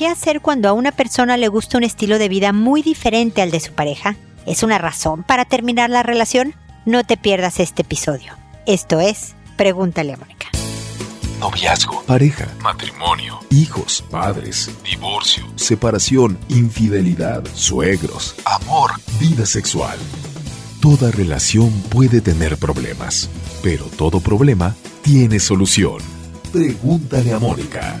¿Qué hacer cuando a una persona le gusta un estilo de vida muy diferente al de su pareja? ¿Es una razón para terminar la relación? No te pierdas este episodio. Esto es Pregúntale a Mónica. Noviazgo, pareja, matrimonio, hijos, padres, divorcio, separación, infidelidad, suegros, amor, vida sexual. Toda relación puede tener problemas, pero todo problema tiene solución. Pregúntale a Mónica.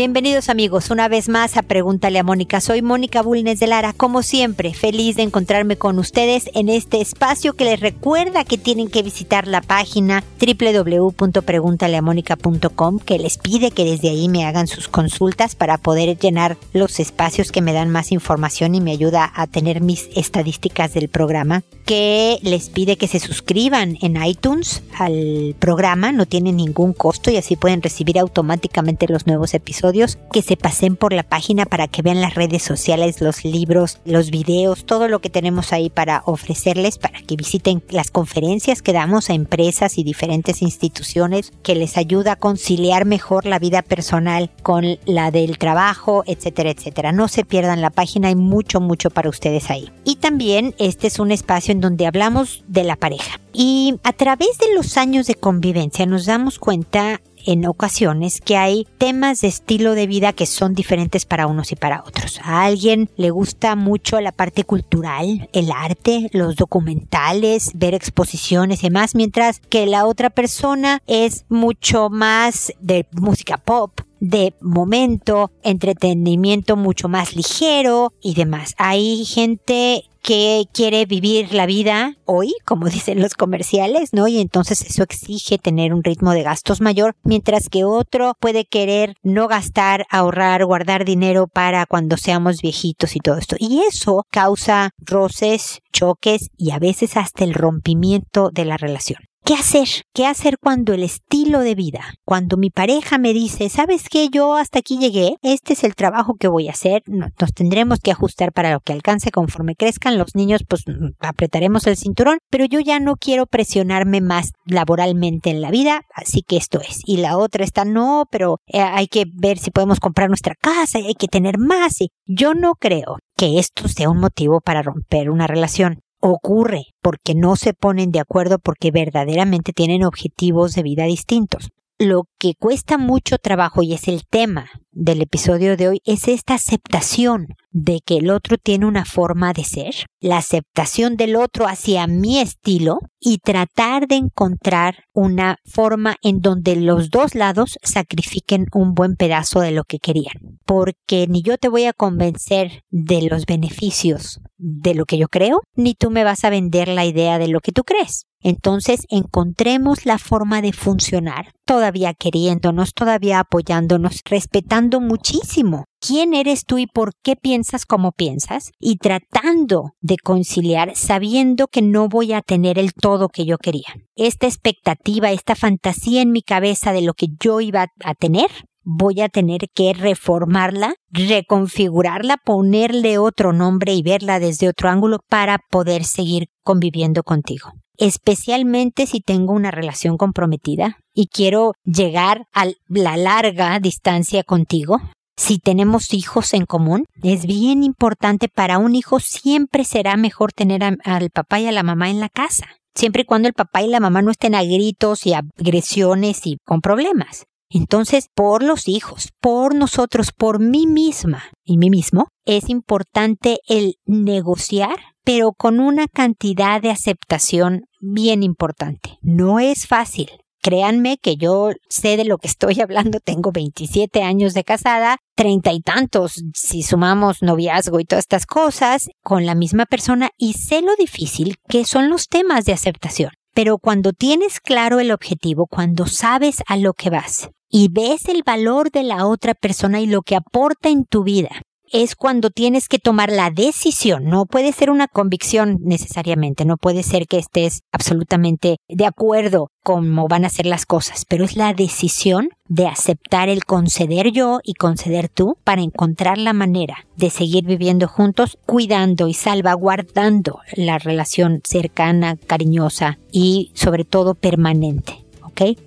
Bienvenidos amigos, una vez más a Pregúntale a Mónica. Soy Mónica Bulnes de Lara, como siempre, feliz de encontrarme con ustedes en este espacio que les recuerda que tienen que visitar la página www.preguntaleamónica.com que les pide que desde ahí me hagan sus consultas para poder llenar los espacios que me dan más información y me ayuda a tener mis estadísticas del programa, que les pide que se suscriban en iTunes al programa, no tiene ningún costo y así pueden recibir automáticamente los nuevos episodios que se pasen por la página para que vean las redes sociales, los libros, los videos, todo lo que tenemos ahí para ofrecerles, para que visiten las conferencias que damos a empresas y diferentes instituciones que les ayuda a conciliar mejor la vida personal con la del trabajo, etcétera, etcétera. No se pierdan la página, hay mucho, mucho para ustedes ahí. Y también este es un espacio en donde hablamos de la pareja. Y a través de los años de convivencia nos damos cuenta en ocasiones que hay temas de estilo de vida que son diferentes para unos y para otros. A alguien le gusta mucho la parte cultural, el arte, los documentales, ver exposiciones y demás, mientras que la otra persona es mucho más de música pop, de momento, entretenimiento mucho más ligero y demás. Hay gente que quiere vivir la vida hoy, como dicen los comerciales, ¿no? Y entonces eso exige tener un ritmo de gastos mayor, mientras que otro puede querer no gastar, ahorrar, guardar dinero para cuando seamos viejitos y todo esto. Y eso causa roces, choques y a veces hasta el rompimiento de la relación. ¿Qué hacer? ¿Qué hacer cuando el estilo de vida, cuando mi pareja me dice, sabes qué, yo hasta aquí llegué, este es el trabajo que voy a hacer, nos tendremos que ajustar para lo que alcance conforme crezcan los niños, pues mm, apretaremos el cinturón, pero yo ya no quiero presionarme más laboralmente en la vida, así que esto es. Y la otra está, no, pero eh, hay que ver si podemos comprar nuestra casa hay que tener más. Y yo no creo que esto sea un motivo para romper una relación ocurre porque no se ponen de acuerdo porque verdaderamente tienen objetivos de vida distintos. Lo que cuesta mucho trabajo y es el tema del episodio de hoy es esta aceptación de que el otro tiene una forma de ser, la aceptación del otro hacia mi estilo y tratar de encontrar una forma en donde los dos lados sacrifiquen un buen pedazo de lo que querían. Porque ni yo te voy a convencer de los beneficios de lo que yo creo, ni tú me vas a vender la idea de lo que tú crees. Entonces encontremos la forma de funcionar, todavía queriéndonos, todavía apoyándonos, respetando muchísimo quién eres tú y por qué piensas como piensas y tratando de conciliar sabiendo que no voy a tener el todo que yo quería. Esta expectativa, esta fantasía en mi cabeza de lo que yo iba a tener, voy a tener que reformarla, reconfigurarla, ponerle otro nombre y verla desde otro ángulo para poder seguir conviviendo contigo especialmente si tengo una relación comprometida y quiero llegar a la larga distancia contigo. Si tenemos hijos en común, es bien importante para un hijo siempre será mejor tener al papá y a la mamá en la casa, siempre y cuando el papá y la mamá no estén a gritos y agresiones y con problemas. Entonces, por los hijos, por nosotros, por mí misma y mí mismo, es importante el negociar, pero con una cantidad de aceptación bien importante. No es fácil. Créanme que yo sé de lo que estoy hablando, tengo 27 años de casada, treinta y tantos si sumamos noviazgo y todas estas cosas con la misma persona y sé lo difícil que son los temas de aceptación. Pero cuando tienes claro el objetivo, cuando sabes a lo que vas y ves el valor de la otra persona y lo que aporta en tu vida, es cuando tienes que tomar la decisión. No puede ser una convicción necesariamente, no puede ser que estés absolutamente de acuerdo cómo van a ser las cosas, pero es la decisión de aceptar el conceder yo y conceder tú para encontrar la manera de seguir viviendo juntos, cuidando y salvaguardando la relación cercana, cariñosa y sobre todo permanente.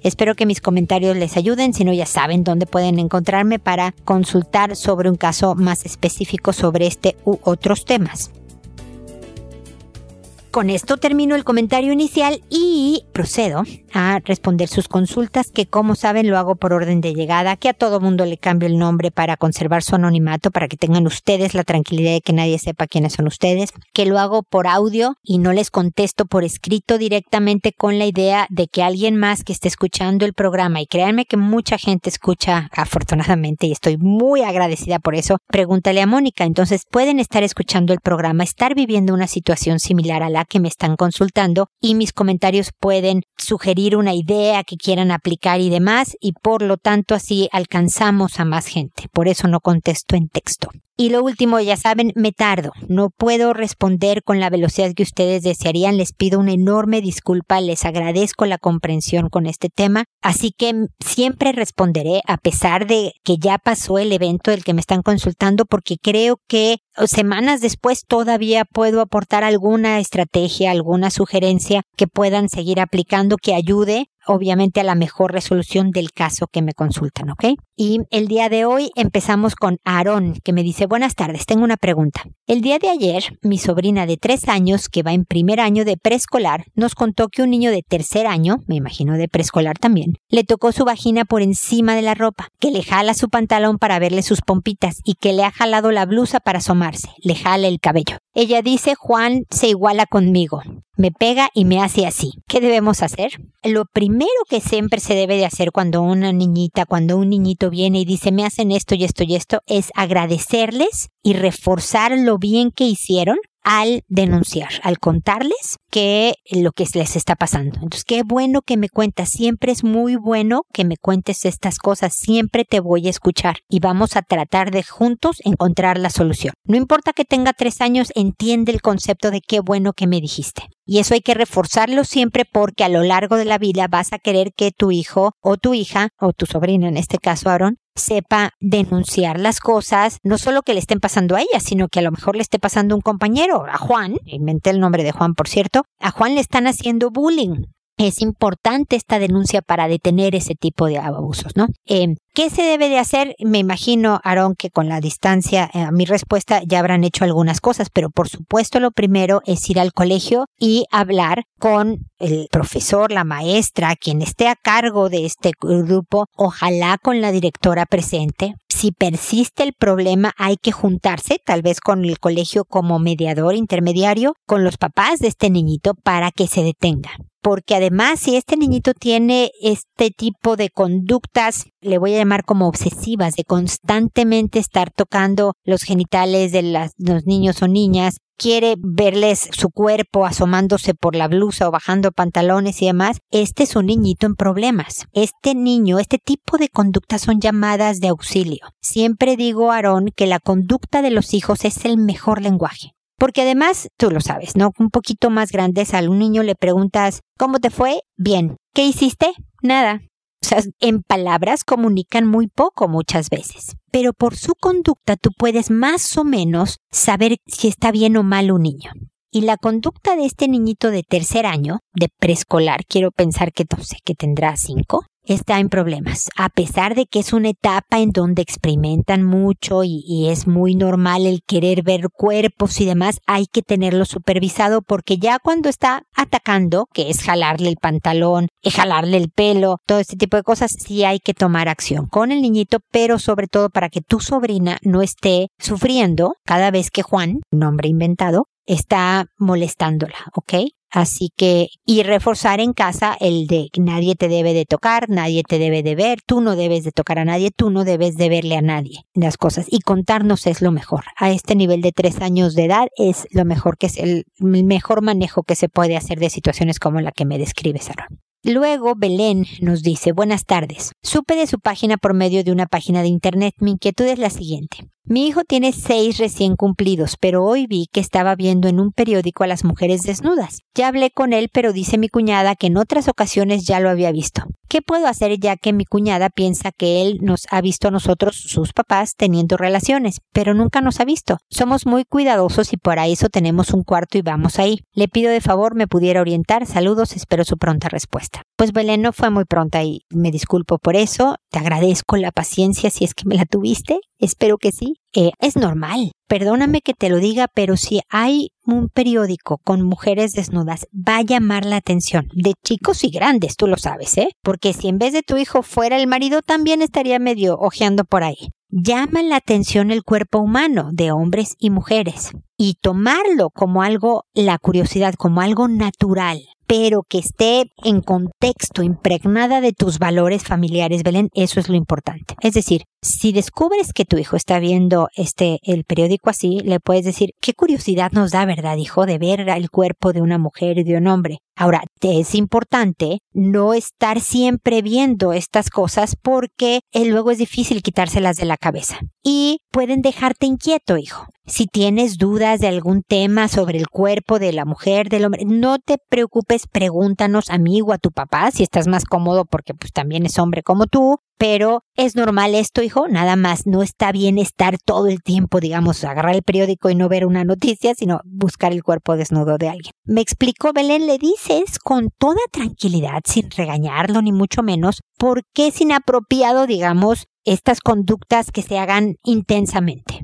Espero que mis comentarios les ayuden, si no ya saben dónde pueden encontrarme para consultar sobre un caso más específico sobre este u otros temas. Con esto termino el comentario inicial y procedo a responder sus consultas, que como saben lo hago por orden de llegada, que a todo mundo le cambio el nombre para conservar su anonimato, para que tengan ustedes la tranquilidad de que nadie sepa quiénes son ustedes, que lo hago por audio y no les contesto por escrito directamente con la idea de que alguien más que esté escuchando el programa, y créanme que mucha gente escucha afortunadamente y estoy muy agradecida por eso, pregúntale a Mónica, entonces pueden estar escuchando el programa, estar viviendo una situación similar a la que me están consultando y mis comentarios pueden sugerir una idea que quieran aplicar y demás y por lo tanto así alcanzamos a más gente. Por eso no contesto en texto. Y lo último, ya saben, me tardo. No puedo responder con la velocidad que ustedes desearían. Les pido una enorme disculpa. Les agradezco la comprensión con este tema. Así que siempre responderé a pesar de que ya pasó el evento del que me están consultando porque creo que semanas después todavía puedo aportar alguna estrategia, alguna sugerencia que puedan seguir aplicando que ayude obviamente a la mejor resolución del caso que me consultan, ¿ok? Y el día de hoy empezamos con Aarón, que me dice, buenas tardes, tengo una pregunta. El día de ayer, mi sobrina de tres años, que va en primer año de preescolar, nos contó que un niño de tercer año, me imagino de preescolar también, le tocó su vagina por encima de la ropa, que le jala su pantalón para verle sus pompitas y que le ha jalado la blusa para asomarse, le jala el cabello. Ella dice, Juan se iguala conmigo me pega y me hace así. ¿Qué debemos hacer? Lo primero que siempre se debe de hacer cuando una niñita, cuando un niñito viene y dice me hacen esto y esto y esto, es agradecerles y reforzar lo bien que hicieron al denunciar, al contarles que lo que les está pasando. Entonces, qué bueno que me cuentas. Siempre es muy bueno que me cuentes estas cosas. Siempre te voy a escuchar y vamos a tratar de juntos encontrar la solución. No importa que tenga tres años, entiende el concepto de qué bueno que me dijiste. Y eso hay que reforzarlo siempre porque a lo largo de la vida vas a querer que tu hijo o tu hija o tu sobrina, en este caso Aaron, sepa denunciar las cosas, no solo que le estén pasando a ella, sino que a lo mejor le esté pasando a un compañero, a Juan, inventé el nombre de Juan por cierto, a Juan le están haciendo bullying. Es importante esta denuncia para detener ese tipo de abusos, ¿no? Eh, ¿Qué se debe de hacer? Me imagino, Aarón, que con la distancia eh, a mi respuesta ya habrán hecho algunas cosas, pero por supuesto lo primero es ir al colegio y hablar con el profesor, la maestra, quien esté a cargo de este grupo, ojalá con la directora presente. Si persiste el problema, hay que juntarse, tal vez con el colegio como mediador intermediario, con los papás de este niñito para que se detenga porque además si este niñito tiene este tipo de conductas, le voy a llamar como obsesivas, de constantemente estar tocando los genitales de los niños o niñas, quiere verles su cuerpo asomándose por la blusa o bajando pantalones y demás, este es un niñito en problemas. Este niño, este tipo de conductas son llamadas de auxilio. Siempre digo, Aarón, que la conducta de los hijos es el mejor lenguaje. Porque además, tú lo sabes, ¿no? Un poquito más grandes, a un niño le preguntas, ¿cómo te fue? Bien. ¿Qué hiciste? Nada. O sea, en palabras comunican muy poco muchas veces. Pero por su conducta tú puedes más o menos saber si está bien o mal un niño. Y la conducta de este niñito de tercer año, de preescolar, quiero pensar que, no sé, que tendrá cinco, está en problemas, a pesar de que es una etapa en donde experimentan mucho y, es muy normal el querer ver cuerpos y demás, hay que tenerlo supervisado porque ya cuando está atacando, que es jalarle el pantalón, es jalarle el pelo, todo este tipo de cosas, sí hay que tomar acción con el niñito, pero sobre todo para que tu sobrina no esté sufriendo cada vez que Juan, nombre inventado, está molestándola, ¿ok? Así que, y reforzar en casa el de nadie te debe de tocar, nadie te debe de ver, tú no debes de tocar a nadie, tú no debes de verle a nadie las cosas. Y contarnos es lo mejor. A este nivel de tres años de edad es lo mejor que es el mejor manejo que se puede hacer de situaciones como la que me describe Aaron. Luego Belén nos dice, buenas tardes. Supe de su página por medio de una página de internet. Mi inquietud es la siguiente. Mi hijo tiene seis recién cumplidos, pero hoy vi que estaba viendo en un periódico a las mujeres desnudas. Ya hablé con él, pero dice mi cuñada que en otras ocasiones ya lo había visto. ¿Qué puedo hacer ya que mi cuñada piensa que él nos ha visto a nosotros, sus papás, teniendo relaciones, pero nunca nos ha visto? Somos muy cuidadosos y para eso tenemos un cuarto y vamos ahí. Le pido de favor me pudiera orientar. Saludos, espero su pronta respuesta. Pues Belén no fue muy pronta y me disculpo por eso. Te agradezco la paciencia si es que me la tuviste. Espero que sí. Eh, es normal. Perdóname que te lo diga, pero si hay un periódico con mujeres desnudas, va a llamar la atención de chicos y grandes, tú lo sabes, ¿eh? Porque si en vez de tu hijo fuera el marido, también estaría medio ojeando por ahí. Llama la atención el cuerpo humano de hombres y mujeres y tomarlo como algo, la curiosidad, como algo natural pero que esté en contexto, impregnada de tus valores familiares, Belén, eso es lo importante. Es decir, si descubres que tu hijo está viendo este el periódico así, le puedes decir, qué curiosidad nos da, ¿verdad, hijo, de ver el cuerpo de una mujer y de un hombre? Ahora, es importante no estar siempre viendo estas cosas porque eh, luego es difícil quitárselas de la cabeza. Y pueden dejarte inquieto, hijo. Si tienes dudas de algún tema sobre el cuerpo de la mujer, del hombre, no te preocupes, pregúntanos a mí o a tu papá si estás más cómodo porque pues también es hombre como tú, pero es normal esto, hijo, nada más, no está bien estar todo el tiempo, digamos, agarrar el periódico y no ver una noticia, sino buscar el cuerpo desnudo de alguien. Me explicó Belén, le dices con toda tranquilidad, sin regañarlo ni mucho menos, por qué es inapropiado, digamos, estas conductas que se hagan intensamente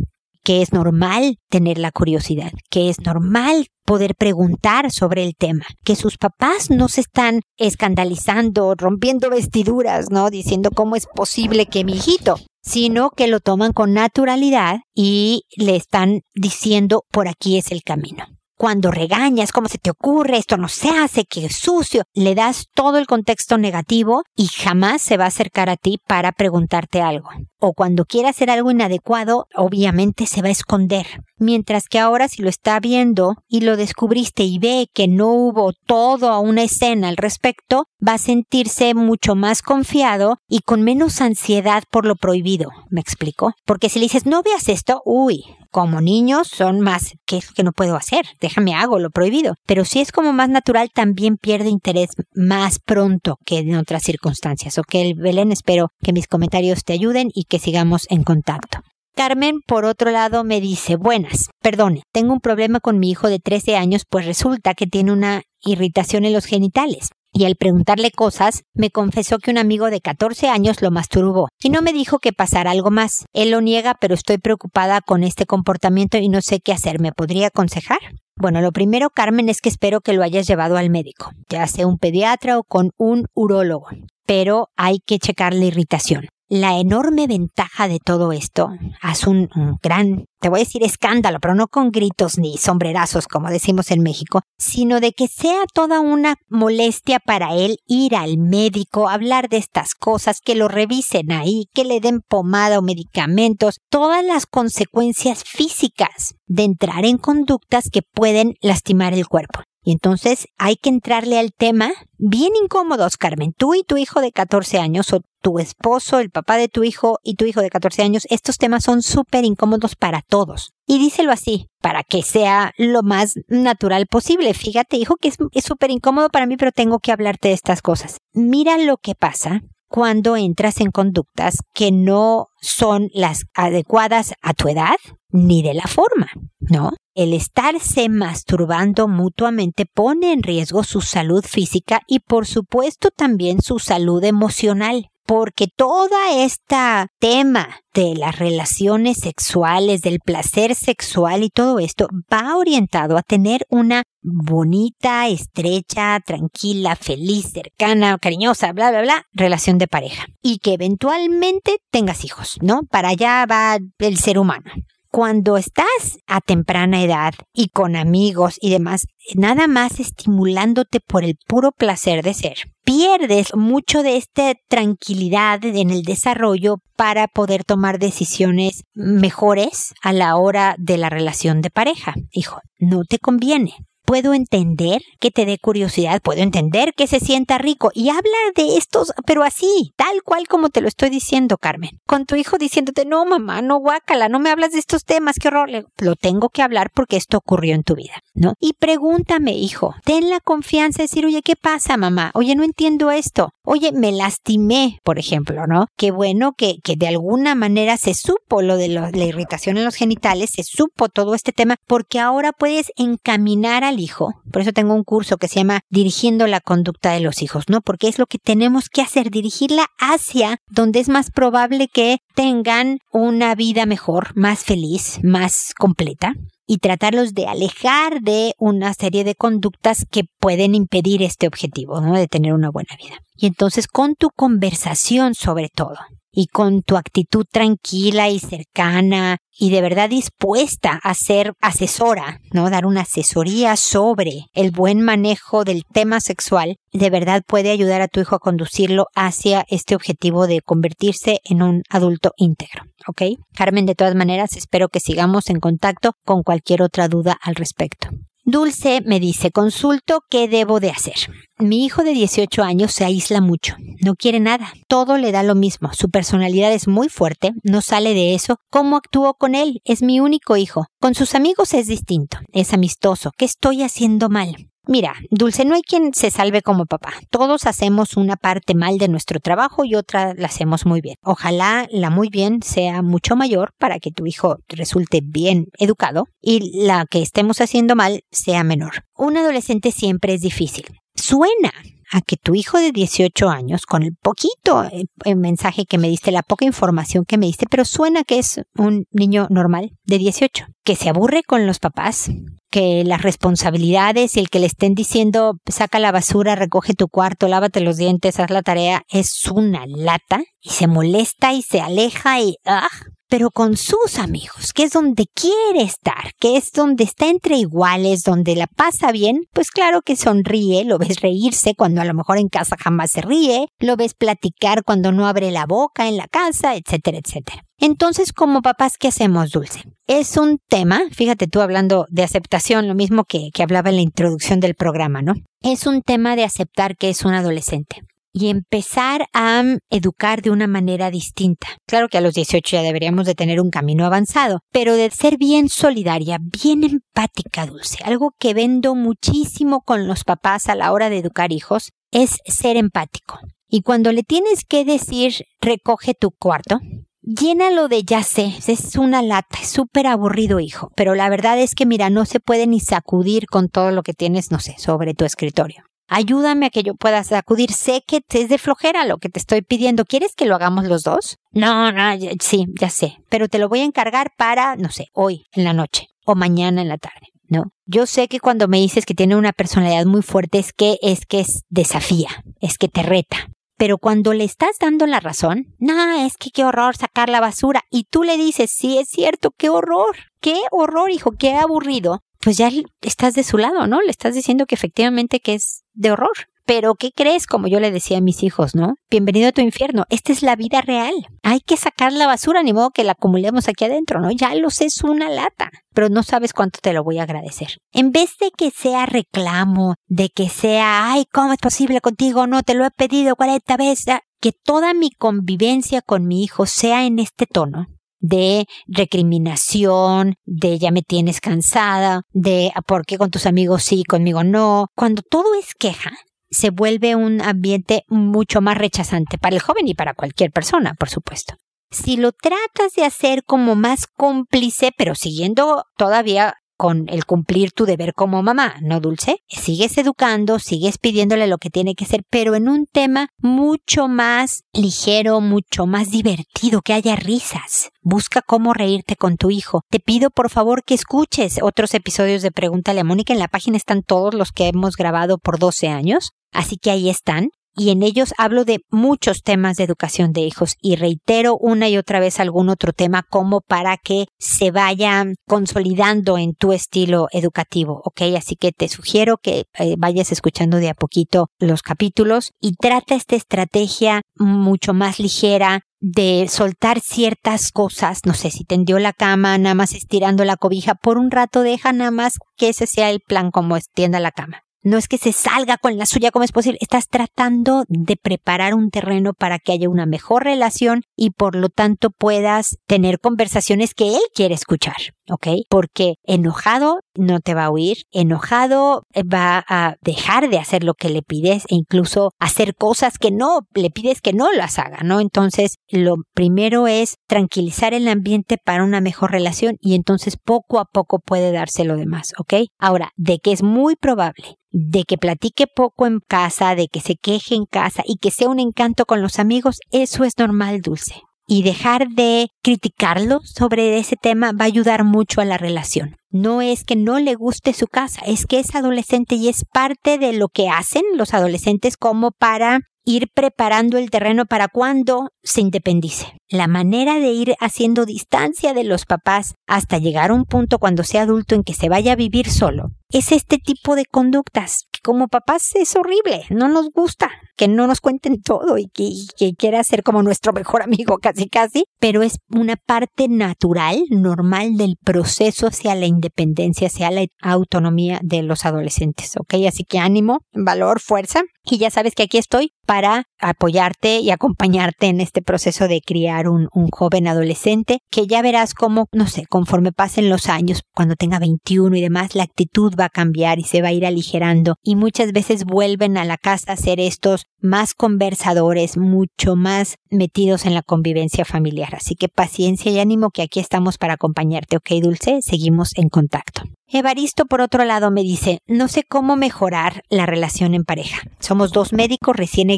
que es normal tener la curiosidad, que es normal poder preguntar sobre el tema, que sus papás no se están escandalizando, rompiendo vestiduras, ¿no? Diciendo cómo es posible que mi hijito, sino que lo toman con naturalidad y le están diciendo por aquí es el camino cuando regañas, cómo se te ocurre, esto no se hace, que es sucio, le das todo el contexto negativo y jamás se va a acercar a ti para preguntarte algo. O cuando quiera hacer algo inadecuado, obviamente se va a esconder. Mientras que ahora si lo está viendo y lo descubriste y ve que no hubo toda una escena al respecto, va a sentirse mucho más confiado y con menos ansiedad por lo prohibido. ¿Me explico? Porque si le dices no veas esto, uy, como niños son más, ¿qué es que no puedo hacer? Déjame hago lo prohibido. Pero si es como más natural, también pierde interés más pronto que en otras circunstancias. Ok, Belén, espero que mis comentarios te ayuden y que sigamos en contacto. Carmen, por otro lado, me dice, buenas, perdone, tengo un problema con mi hijo de 13 años, pues resulta que tiene una irritación en los genitales y al preguntarle cosas, me confesó que un amigo de 14 años lo masturbó y no me dijo que pasara algo más. Él lo niega, pero estoy preocupada con este comportamiento y no sé qué hacer. ¿Me podría aconsejar? Bueno, lo primero, Carmen, es que espero que lo hayas llevado al médico, ya sea un pediatra o con un urólogo, pero hay que checar la irritación la enorme ventaja de todo esto, haz un, gran, te voy a decir escándalo, pero no con gritos ni sombrerazos como decimos en México, sino de que sea toda una molestia para él ir al médico, hablar de estas cosas, que lo revisen ahí, que le den pomada o medicamentos, todas las consecuencias físicas de entrar en conductas que pueden lastimar el cuerpo. Y entonces hay que entrarle al tema bien incómodos, Carmen. Tú y tu hijo de 14 años, o tu esposo, el papá de tu hijo y tu hijo de 14 años, estos temas son súper incómodos para todos. Y díselo así, para que sea lo más natural posible. Fíjate, hijo, que es súper incómodo para mí, pero tengo que hablarte de estas cosas. Mira lo que pasa cuando entras en conductas que no son las adecuadas a tu edad ni de la forma, ¿no? El estarse masturbando mutuamente pone en riesgo su salud física y por supuesto también su salud emocional porque toda esta tema de las relaciones sexuales, del placer sexual y todo esto va orientado a tener una bonita, estrecha, tranquila, feliz, cercana, cariñosa, bla, bla, bla, relación de pareja. Y que eventualmente tengas hijos, ¿no? Para allá va el ser humano cuando estás a temprana edad y con amigos y demás, nada más estimulándote por el puro placer de ser, pierdes mucho de esta tranquilidad en el desarrollo para poder tomar decisiones mejores a la hora de la relación de pareja. Hijo, no te conviene puedo entender que te dé curiosidad, puedo entender que se sienta rico y habla de estos, pero así, tal cual como te lo estoy diciendo, Carmen. Con tu hijo diciéndote, no, mamá, no guácala, no me hablas de estos temas, qué horror. Lo tengo que hablar porque esto ocurrió en tu vida, ¿no? Y pregúntame, hijo, ten la confianza de decir, oye, ¿qué pasa, mamá? Oye, no entiendo esto. Oye, me lastimé, por ejemplo, ¿no? Qué bueno que, que de alguna manera se supo lo de la irritación en los genitales, se supo todo este tema, porque ahora puedes encaminar al hijo. Por eso tengo un curso que se llama Dirigiendo la conducta de los hijos, ¿no? Porque es lo que tenemos que hacer, dirigirla hacia donde es más probable que tengan una vida mejor, más feliz, más completa y tratarlos de alejar de una serie de conductas que pueden impedir este objetivo, ¿no? De tener una buena vida. Y entonces con tu conversación sobre todo, y con tu actitud tranquila y cercana y de verdad dispuesta a ser asesora, ¿no? Dar una asesoría sobre el buen manejo del tema sexual, de verdad puede ayudar a tu hijo a conducirlo hacia este objetivo de convertirse en un adulto íntegro, ¿ok? Carmen, de todas maneras, espero que sigamos en contacto con cualquier otra duda al respecto. Dulce me dice, consulto qué debo de hacer. Mi hijo de 18 años se aísla mucho, no quiere nada, todo le da lo mismo, su personalidad es muy fuerte, no sale de eso. ¿Cómo actúo con él? Es mi único hijo. Con sus amigos es distinto, es amistoso. ¿Qué estoy haciendo mal? Mira, Dulce, no hay quien se salve como papá. Todos hacemos una parte mal de nuestro trabajo y otra la hacemos muy bien. Ojalá la muy bien sea mucho mayor para que tu hijo resulte bien educado y la que estemos haciendo mal sea menor. Un adolescente siempre es difícil. Suena a que tu hijo de 18 años, con el poquito eh, mensaje que me diste, la poca información que me diste, pero suena que es un niño normal de 18, que se aburre con los papás, que las responsabilidades y el que le estén diciendo saca la basura, recoge tu cuarto, lávate los dientes, haz la tarea, es una lata y se molesta y se aleja y ¡ah! Pero con sus amigos, que es donde quiere estar, que es donde está entre iguales, donde la pasa bien, pues claro que sonríe, lo ves reírse cuando a lo mejor en casa jamás se ríe, lo ves platicar cuando no abre la boca en la casa, etcétera, etcétera. Entonces, como papás, ¿qué hacemos, Dulce? Es un tema, fíjate tú hablando de aceptación, lo mismo que, que hablaba en la introducción del programa, ¿no? Es un tema de aceptar que es un adolescente y empezar a educar de una manera distinta. Claro que a los 18 ya deberíamos de tener un camino avanzado, pero de ser bien solidaria, bien empática, dulce. Algo que vendo muchísimo con los papás a la hora de educar hijos es ser empático. Y cuando le tienes que decir recoge tu cuarto, llénalo de ya sé, es una lata, es súper aburrido, hijo. Pero la verdad es que, mira, no se puede ni sacudir con todo lo que tienes, no sé, sobre tu escritorio. Ayúdame a que yo pueda sacudir. Sé que es de flojera lo que te estoy pidiendo. ¿Quieres que lo hagamos los dos? No, no, sí, ya sé. Pero te lo voy a encargar para, no sé, hoy en la noche o mañana en la tarde. No. Yo sé que cuando me dices que tiene una personalidad muy fuerte es que es que es desafía, es que te reta. Pero cuando le estás dando la razón, no, es que qué horror sacar la basura. Y tú le dices, sí, es cierto, qué horror, qué horror, hijo, qué aburrido pues ya estás de su lado, ¿no? Le estás diciendo que efectivamente que es de horror. Pero, ¿qué crees? Como yo le decía a mis hijos, ¿no? Bienvenido a tu infierno. Esta es la vida real. Hay que sacar la basura, ni modo que la acumulemos aquí adentro, ¿no? Ya lo sé, es una lata. Pero no sabes cuánto te lo voy a agradecer. En vez de que sea reclamo, de que sea, ay, ¿cómo es posible contigo? No, te lo he pedido 40 veces. Que toda mi convivencia con mi hijo sea en este tono de recriminación, de ya me tienes cansada, de ah, por qué con tus amigos sí, conmigo no. Cuando todo es queja, se vuelve un ambiente mucho más rechazante para el joven y para cualquier persona, por supuesto. Si lo tratas de hacer como más cómplice, pero siguiendo todavía con el cumplir tu deber como mamá, ¿no, Dulce? Sigues educando, sigues pidiéndole lo que tiene que ser, pero en un tema mucho más ligero, mucho más divertido, que haya risas. Busca cómo reírte con tu hijo. Te pido por favor que escuches otros episodios de Pregúntale a Mónica. En la página están todos los que hemos grabado por 12 años, así que ahí están y en ellos hablo de muchos temas de educación de hijos y reitero una y otra vez algún otro tema como para que se vaya consolidando en tu estilo educativo, ¿ok? Así que te sugiero que eh, vayas escuchando de a poquito los capítulos y trata esta estrategia mucho más ligera, de soltar ciertas cosas, no sé si tendió la cama, nada más estirando la cobija, por un rato deja nada más que ese sea el plan como extienda la cama. No es que se salga con la suya como es posible, estás tratando de preparar un terreno para que haya una mejor relación y por lo tanto puedas tener conversaciones que él quiere escuchar. ¿ok? Porque enojado no te va a oír, enojado eh, va a dejar de hacer lo que le pides e incluso hacer cosas que no le pides que no las haga, ¿no? Entonces, lo primero es tranquilizar el ambiente para una mejor relación y entonces poco a poco puede darse lo demás, ¿ok? Ahora, de que es muy probable de que platique poco en casa, de que se queje en casa y que sea un encanto con los amigos, eso es normal, Dulce y dejar de criticarlo sobre ese tema va a ayudar mucho a la relación. No es que no le guste su casa, es que es adolescente y es parte de lo que hacen los adolescentes como para ir preparando el terreno para cuando se independice. La manera de ir haciendo distancia de los papás hasta llegar a un punto cuando sea adulto en que se vaya a vivir solo es este tipo de conductas que como papás es horrible, no nos gusta que no nos cuenten todo y que, que quiera ser como nuestro mejor amigo casi casi, pero es una parte natural, normal del proceso hacia la independencia, hacia la autonomía de los adolescentes, ¿ok? Así que ánimo, valor, fuerza y ya sabes que aquí estoy para apoyarte y acompañarte en este proceso de criar un, joven adolescente que ya verás cómo, no sé, conforme pasen los años, cuando tenga 21 y demás, la actitud va a cambiar y se va a ir aligerando y muchas veces vuelven a la casa a ser estos más conversadores, mucho más metidos en la convivencia familiar. Así que paciencia y ánimo que aquí estamos para acompañarte, ¿ok, Dulce? Seguimos en contacto. Evaristo, por otro lado, me dice, no sé cómo mejorar la relación en pareja. Somos dos médicos recién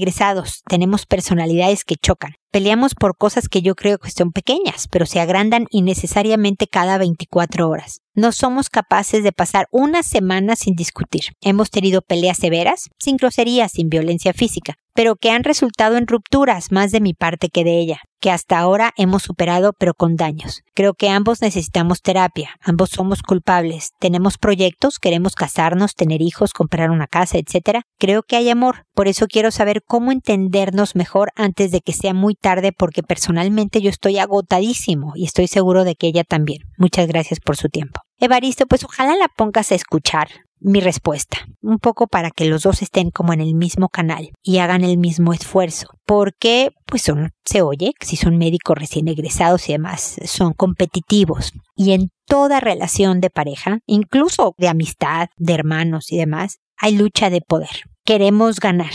tenemos personalidades que chocan. Peleamos por cosas que yo creo que son pequeñas, pero se agrandan innecesariamente cada 24 horas. No somos capaces de pasar una semana sin discutir. Hemos tenido peleas severas, sin grosería, sin violencia física, pero que han resultado en rupturas más de mi parte que de ella, que hasta ahora hemos superado pero con daños. Creo que ambos necesitamos terapia, ambos somos culpables, tenemos proyectos, queremos casarnos, tener hijos, comprar una casa, etc. Creo que hay amor, por eso quiero saber cómo entendernos mejor antes de que sea muy tarde porque personalmente yo estoy agotadísimo y estoy seguro de que ella también. Muchas gracias por su tiempo. Evaristo, pues ojalá la pongas a escuchar mi respuesta, un poco para que los dos estén como en el mismo canal y hagan el mismo esfuerzo, porque pues son, se oye, si son médicos recién egresados y demás, son competitivos y en toda relación de pareja, incluso de amistad, de hermanos y demás, hay lucha de poder. Queremos ganar,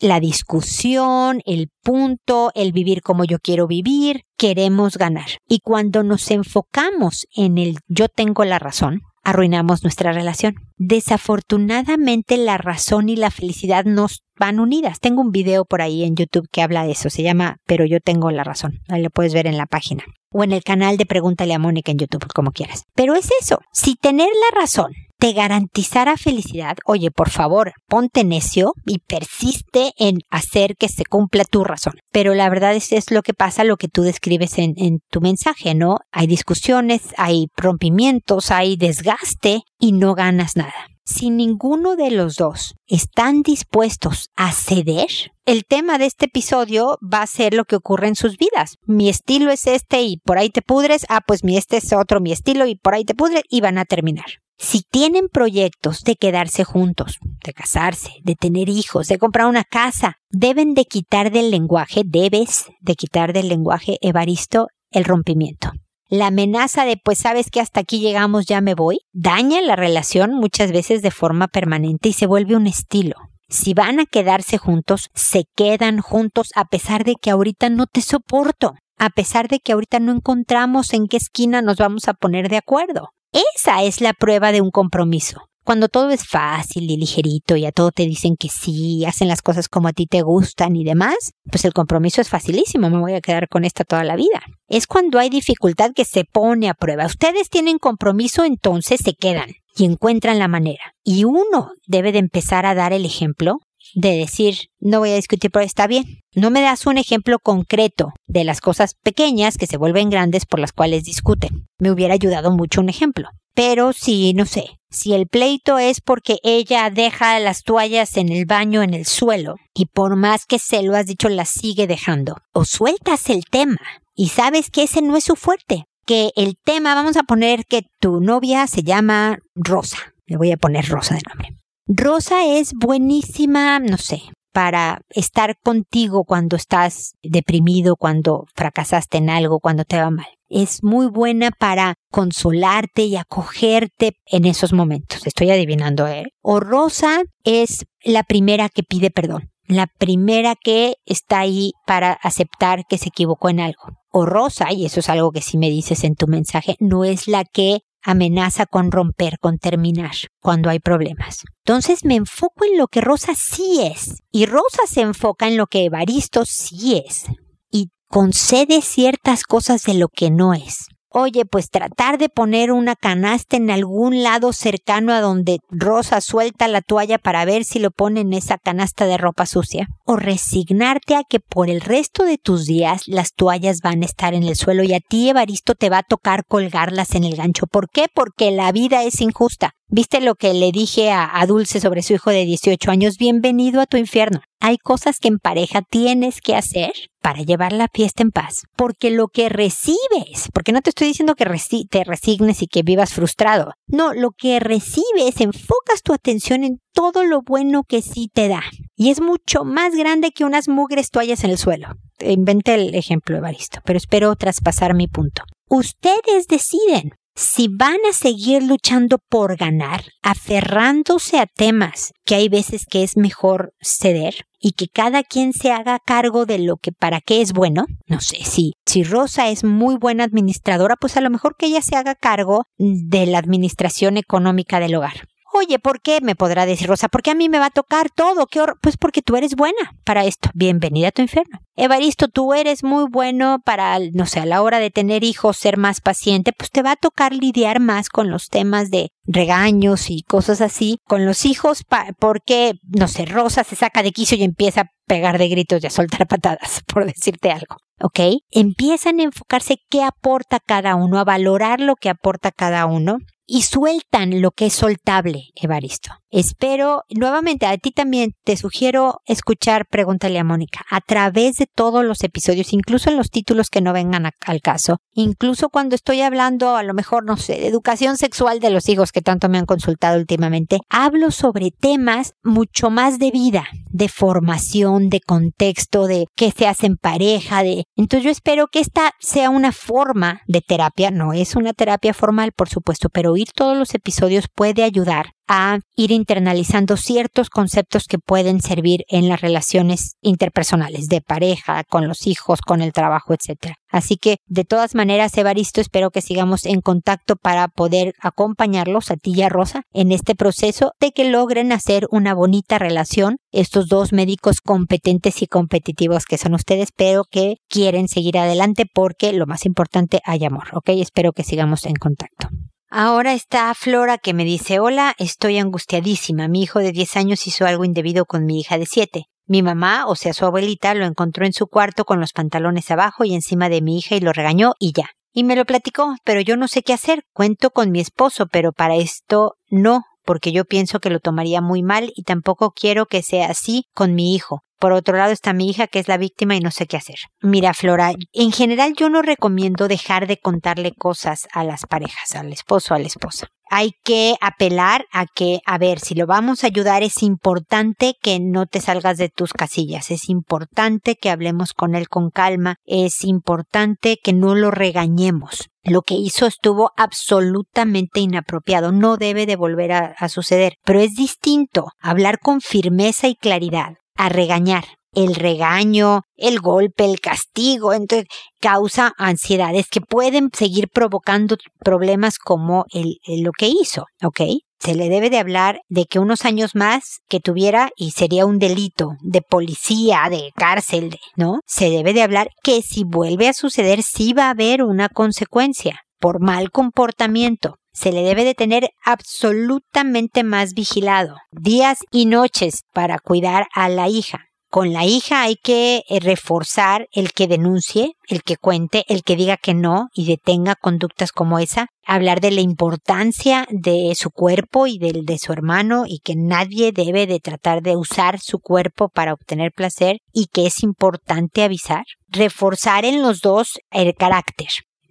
la discusión, el punto, el vivir como yo quiero vivir, queremos ganar. Y cuando nos enfocamos en el yo tengo la razón, arruinamos nuestra relación. Desafortunadamente la razón y la felicidad nos van unidas. Tengo un video por ahí en YouTube que habla de eso, se llama Pero yo tengo la razón. Ahí lo puedes ver en la página o en el canal de Pregúntale a Mónica en YouTube, como quieras. Pero es eso, si tener la razón te garantizara felicidad, oye, por favor, ponte necio y persiste en hacer que se cumpla tu razón. Pero la verdad es, es lo que pasa, lo que tú describes en, en tu mensaje, ¿no? Hay discusiones, hay rompimientos, hay desgaste y no ganas nada. Si ninguno de los dos están dispuestos a ceder, el tema de este episodio va a ser lo que ocurre en sus vidas. Mi estilo es este y por ahí te pudres, ah, pues mi este es otro, mi estilo y por ahí te pudres y van a terminar. Si tienen proyectos de quedarse juntos, de casarse, de tener hijos, de comprar una casa, deben de quitar del lenguaje, debes de quitar del lenguaje Evaristo el rompimiento. La amenaza de pues sabes que hasta aquí llegamos ya me voy, daña la relación muchas veces de forma permanente y se vuelve un estilo. Si van a quedarse juntos, se quedan juntos a pesar de que ahorita no te soporto, a pesar de que ahorita no encontramos en qué esquina nos vamos a poner de acuerdo. Esa es la prueba de un compromiso. Cuando todo es fácil y ligerito y a todo te dicen que sí, hacen las cosas como a ti te gustan y demás, pues el compromiso es facilísimo, me voy a quedar con esta toda la vida. Es cuando hay dificultad que se pone a prueba. Ustedes tienen compromiso, entonces se quedan y encuentran la manera. Y uno debe de empezar a dar el ejemplo de decir, no voy a discutir, pero está bien. No me das un ejemplo concreto de las cosas pequeñas que se vuelven grandes por las cuales discuten. Me hubiera ayudado mucho un ejemplo. Pero si, no sé, si el pleito es porque ella deja las toallas en el baño en el suelo y por más que se lo has dicho las sigue dejando, o sueltas el tema y sabes que ese no es su fuerte, que el tema, vamos a poner que tu novia se llama Rosa, le voy a poner Rosa de nombre. Rosa es buenísima, no sé, para estar contigo cuando estás deprimido, cuando fracasaste en algo, cuando te va mal. Es muy buena para consolarte y acogerte en esos momentos. Estoy adivinando, ¿eh? O Rosa es la primera que pide perdón, la primera que está ahí para aceptar que se equivocó en algo. O Rosa, y eso es algo que sí me dices en tu mensaje, no es la que amenaza con romper, con terminar, cuando hay problemas. Entonces me enfoco en lo que Rosa sí es, y Rosa se enfoca en lo que Evaristo sí es, y concede ciertas cosas de lo que no es. Oye, pues tratar de poner una canasta en algún lado cercano a donde Rosa suelta la toalla para ver si lo pone en esa canasta de ropa sucia. O resignarte a que por el resto de tus días las toallas van a estar en el suelo y a ti, Evaristo, te va a tocar colgarlas en el gancho. ¿Por qué? Porque la vida es injusta. ¿Viste lo que le dije a, Dulce sobre su hijo de 18 años? Bienvenido a tu infierno. Hay cosas que en pareja tienes que hacer para llevar la fiesta en paz. Porque lo que recibes, porque no te estoy diciendo que te resignes y que vivas frustrado. No, lo que recibes, enfocas tu atención en todo lo bueno que sí te da. Y es mucho más grande que unas mugres toallas en el suelo. Inventé el ejemplo, Evaristo, pero espero traspasar mi punto. Ustedes deciden si van a seguir luchando por ganar, aferrándose a temas que hay veces que es mejor ceder y que cada quien se haga cargo de lo que para qué es bueno, no sé si si Rosa es muy buena administradora, pues a lo mejor que ella se haga cargo de la administración económica del hogar. Oye, ¿por qué? Me podrá decir Rosa, ¿por qué a mí me va a tocar todo? ¿Qué pues porque tú eres buena para esto. Bienvenida a tu infierno. Evaristo, tú eres muy bueno para, no sé, a la hora de tener hijos, ser más paciente, pues te va a tocar lidiar más con los temas de regaños y cosas así con los hijos, porque, no sé, Rosa se saca de quicio y empieza a pegar de gritos y a soltar patadas, por decirte algo. ¿Ok? Empiezan a enfocarse qué aporta cada uno, a valorar lo que aporta cada uno y sueltan lo que es soltable, Evaristo. Espero, nuevamente a ti también te sugiero escuchar Pregúntale a Mónica a través de todos los episodios, incluso en los títulos que no vengan al caso, incluso cuando estoy hablando a lo mejor, no sé, de educación sexual de los hijos que tanto me han consultado últimamente, hablo sobre temas mucho más de vida, de formación, de contexto, de qué se hace en pareja, de... Entonces yo espero que esta sea una forma de terapia, no es una terapia formal, por supuesto, pero oír todos los episodios puede ayudar a ir internalizando ciertos conceptos que pueden servir en las relaciones interpersonales, de pareja, con los hijos, con el trabajo, etc. Así que, de todas maneras, Evaristo, espero que sigamos en contacto para poder acompañarlos a ti y a Rosa en este proceso de que logren hacer una bonita relación estos dos médicos competentes y competitivos que son ustedes, pero que quieren seguir adelante porque lo más importante hay amor, ¿ok? Espero que sigamos en contacto. Ahora está Flora que me dice, hola, estoy angustiadísima. Mi hijo de 10 años hizo algo indebido con mi hija de 7. Mi mamá, o sea su abuelita, lo encontró en su cuarto con los pantalones abajo y encima de mi hija y lo regañó y ya. Y me lo platicó, pero yo no sé qué hacer. Cuento con mi esposo, pero para esto no, porque yo pienso que lo tomaría muy mal y tampoco quiero que sea así con mi hijo. Por otro lado está mi hija que es la víctima y no sé qué hacer. Mira, Flora, en general yo no recomiendo dejar de contarle cosas a las parejas, al esposo a la esposa. Hay que apelar a que, a ver, si lo vamos a ayudar, es importante que no te salgas de tus casillas, es importante que hablemos con él con calma, es importante que no lo regañemos. Lo que hizo estuvo absolutamente inapropiado, no debe de volver a, a suceder, pero es distinto hablar con firmeza y claridad a regañar. El regaño, el golpe, el castigo, entonces causa ansiedades que pueden seguir provocando problemas como el, lo que hizo, ¿ok? Se le debe de hablar de que unos años más que tuviera y sería un delito de policía, de cárcel, ¿no? Se debe de hablar que si vuelve a suceder sí va a haber una consecuencia por mal comportamiento. Se le debe de tener absolutamente más vigilado, días y noches para cuidar a la hija. Con la hija hay que eh, reforzar el que denuncie, el que cuente, el que diga que no y detenga conductas como esa, hablar de la importancia de su cuerpo y del de su hermano y que nadie debe de tratar de usar su cuerpo para obtener placer y que es importante avisar, reforzar en los dos el carácter,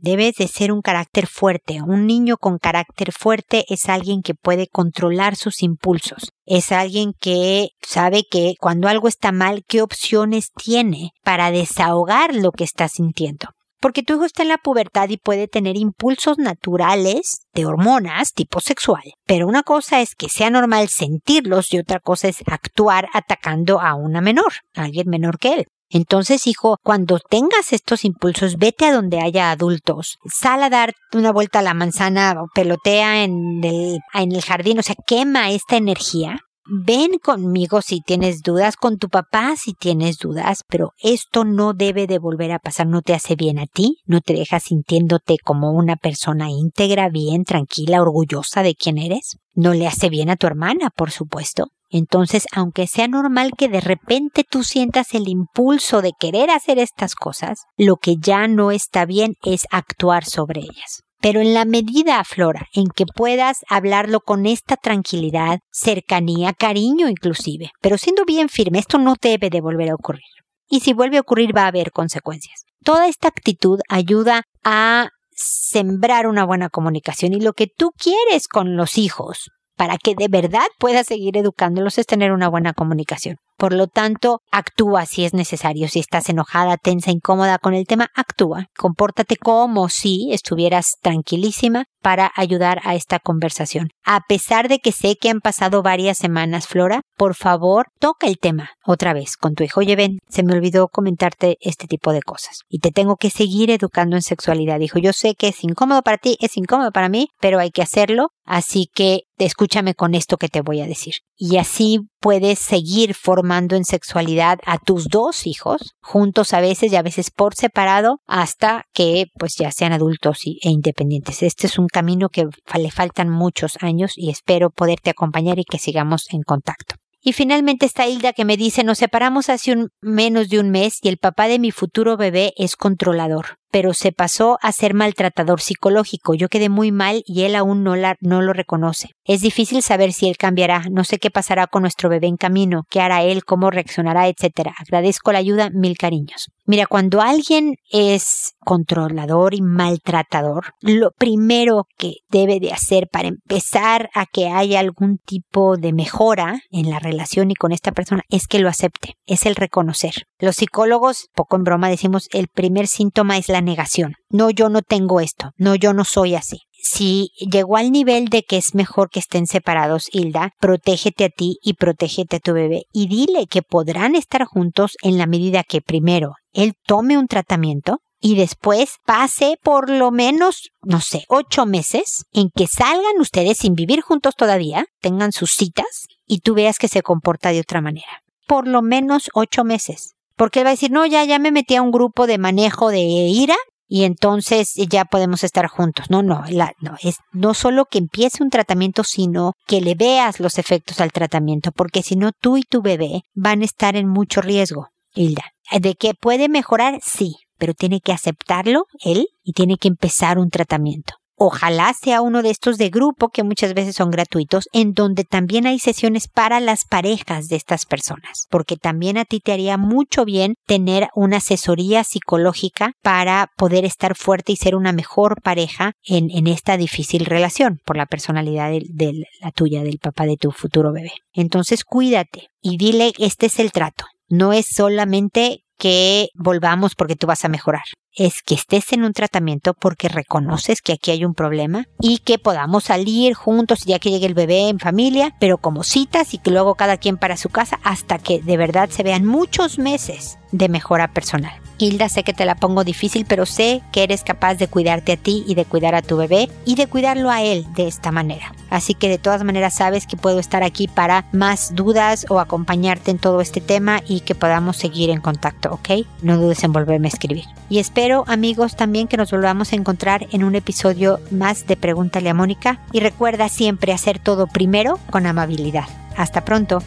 Debes de ser un carácter fuerte. Un niño con carácter fuerte es alguien que puede controlar sus impulsos. Es alguien que sabe que cuando algo está mal, qué opciones tiene para desahogar lo que está sintiendo. Porque tu hijo está en la pubertad y puede tener impulsos naturales de hormonas tipo sexual. Pero una cosa es que sea normal sentirlos y otra cosa es actuar atacando a una menor, a alguien menor que él. Entonces, hijo, cuando tengas estos impulsos, vete a donde haya adultos. Sal a dar una vuelta a la manzana o pelotea en el, en el jardín, o sea, quema esta energía. Ven conmigo si tienes dudas, con tu papá si tienes dudas, pero esto no debe de volver a pasar, no te hace bien a ti, no te deja sintiéndote como una persona íntegra, bien, tranquila, orgullosa de quién eres. No le hace bien a tu hermana, por supuesto. Entonces, aunque sea normal que de repente tú sientas el impulso de querer hacer estas cosas, lo que ya no está bien es actuar sobre ellas. Pero en la medida, Flora, en que puedas hablarlo con esta tranquilidad, cercanía, cariño inclusive, pero siendo bien firme, esto no debe de volver a ocurrir. Y si vuelve a ocurrir va a haber consecuencias. Toda esta actitud ayuda a sembrar una buena comunicación y lo que tú quieres con los hijos para que de verdad puedas seguir educándolos es tener una buena comunicación. Por lo tanto, actúa si es necesario. Si estás enojada, tensa, incómoda con el tema, actúa. Compórtate como si estuvieras tranquilísima para ayudar a esta conversación. A pesar de que sé que han pasado varias semanas, Flora, por favor, toca el tema otra vez con tu hijo. Oye, ven, se me olvidó comentarte este tipo de cosas. Y te tengo que seguir educando en sexualidad. Dijo, yo sé que es incómodo para ti, es incómodo para mí, pero hay que hacerlo. Así que escúchame con esto que te voy a decir. Y así puedes seguir formando en sexualidad a tus dos hijos, juntos a veces y a veces por separado, hasta que pues ya sean adultos e independientes. Este es un camino que le faltan muchos años y espero poderte acompañar y que sigamos en contacto. Y finalmente está Hilda que me dice, nos separamos hace un, menos de un mes y el papá de mi futuro bebé es controlador pero se pasó a ser maltratador psicológico. Yo quedé muy mal y él aún no, lo reconoce. Es difícil saber si él cambiará. No sé qué pasará con nuestro bebé en camino, qué hará él, cómo reaccionará, etc. Agradezco la ayuda, mil cariños. Mira, cuando alguien es controlador y maltratador, lo primero que debe de hacer para empezar a que haya algún tipo de mejora en la relación y con esta persona es que lo acepte, es el reconocer. Los psicólogos, poco en broma, decimos el primer síntoma es la negación. No, yo no tengo esto. No, yo no soy así. Si llegó al nivel de que es mejor que estén separados, Hilda, protégete a ti y protégete a tu bebé y dile que podrán estar juntos en la medida que primero él tome un tratamiento y después pase por lo menos, no sé, ocho meses en que salgan ustedes sin vivir juntos todavía, tengan sus citas y tú veas que se comporta de otra manera. Por lo menos ocho meses. Porque él va a decir, no, ya, ya me metí a un grupo de manejo de ira y entonces ya podemos estar juntos. No, no, no, es no solo que empiece un tratamiento, sino que le veas los efectos al tratamiento, porque si no, tú y tu bebé van a estar en mucho riesgo, Hilda. De que puede mejorar, sí, pero tiene que aceptarlo él y tiene que empezar un tratamiento. Ojalá sea uno de estos de grupo que muchas veces son gratuitos, en donde también hay sesiones para las parejas de estas personas, porque también a ti te haría mucho bien tener una asesoría psicológica para poder estar fuerte y ser una mejor pareja en, esta difícil relación por la personalidad de la tuya, del papá de tu futuro bebé. Entonces cuídate y dile, este es el trato. No es solamente que volvamos porque tú vas a mejorar es que estés en un tratamiento porque reconoces que aquí hay un problema y que podamos salir juntos ya que llegue el bebé en familia, pero como citas y que luego cada quien para su casa hasta que de verdad se vean muchos meses de mejora personal. Hilda, sé que te la pongo difícil, pero sé que eres capaz de cuidarte a ti y de cuidar a tu bebé y de cuidarlo a él de esta manera. Así que de todas maneras sabes que puedo estar aquí para más dudas o acompañarte en todo este tema y que podamos seguir en contacto, ¿ok? No dudes en volverme a escribir. Y espero Espero amigos también que nos volvamos a encontrar en un episodio más de Pregúntale a Mónica y recuerda siempre hacer todo primero con amabilidad. Hasta pronto.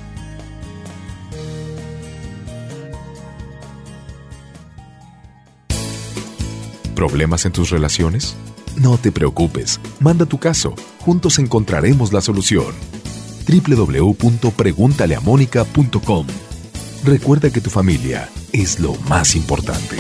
¿Problemas en tus relaciones? No te preocupes, manda tu caso, juntos encontraremos la solución. www.preguntaleamónica.com Recuerda que tu familia es lo más importante.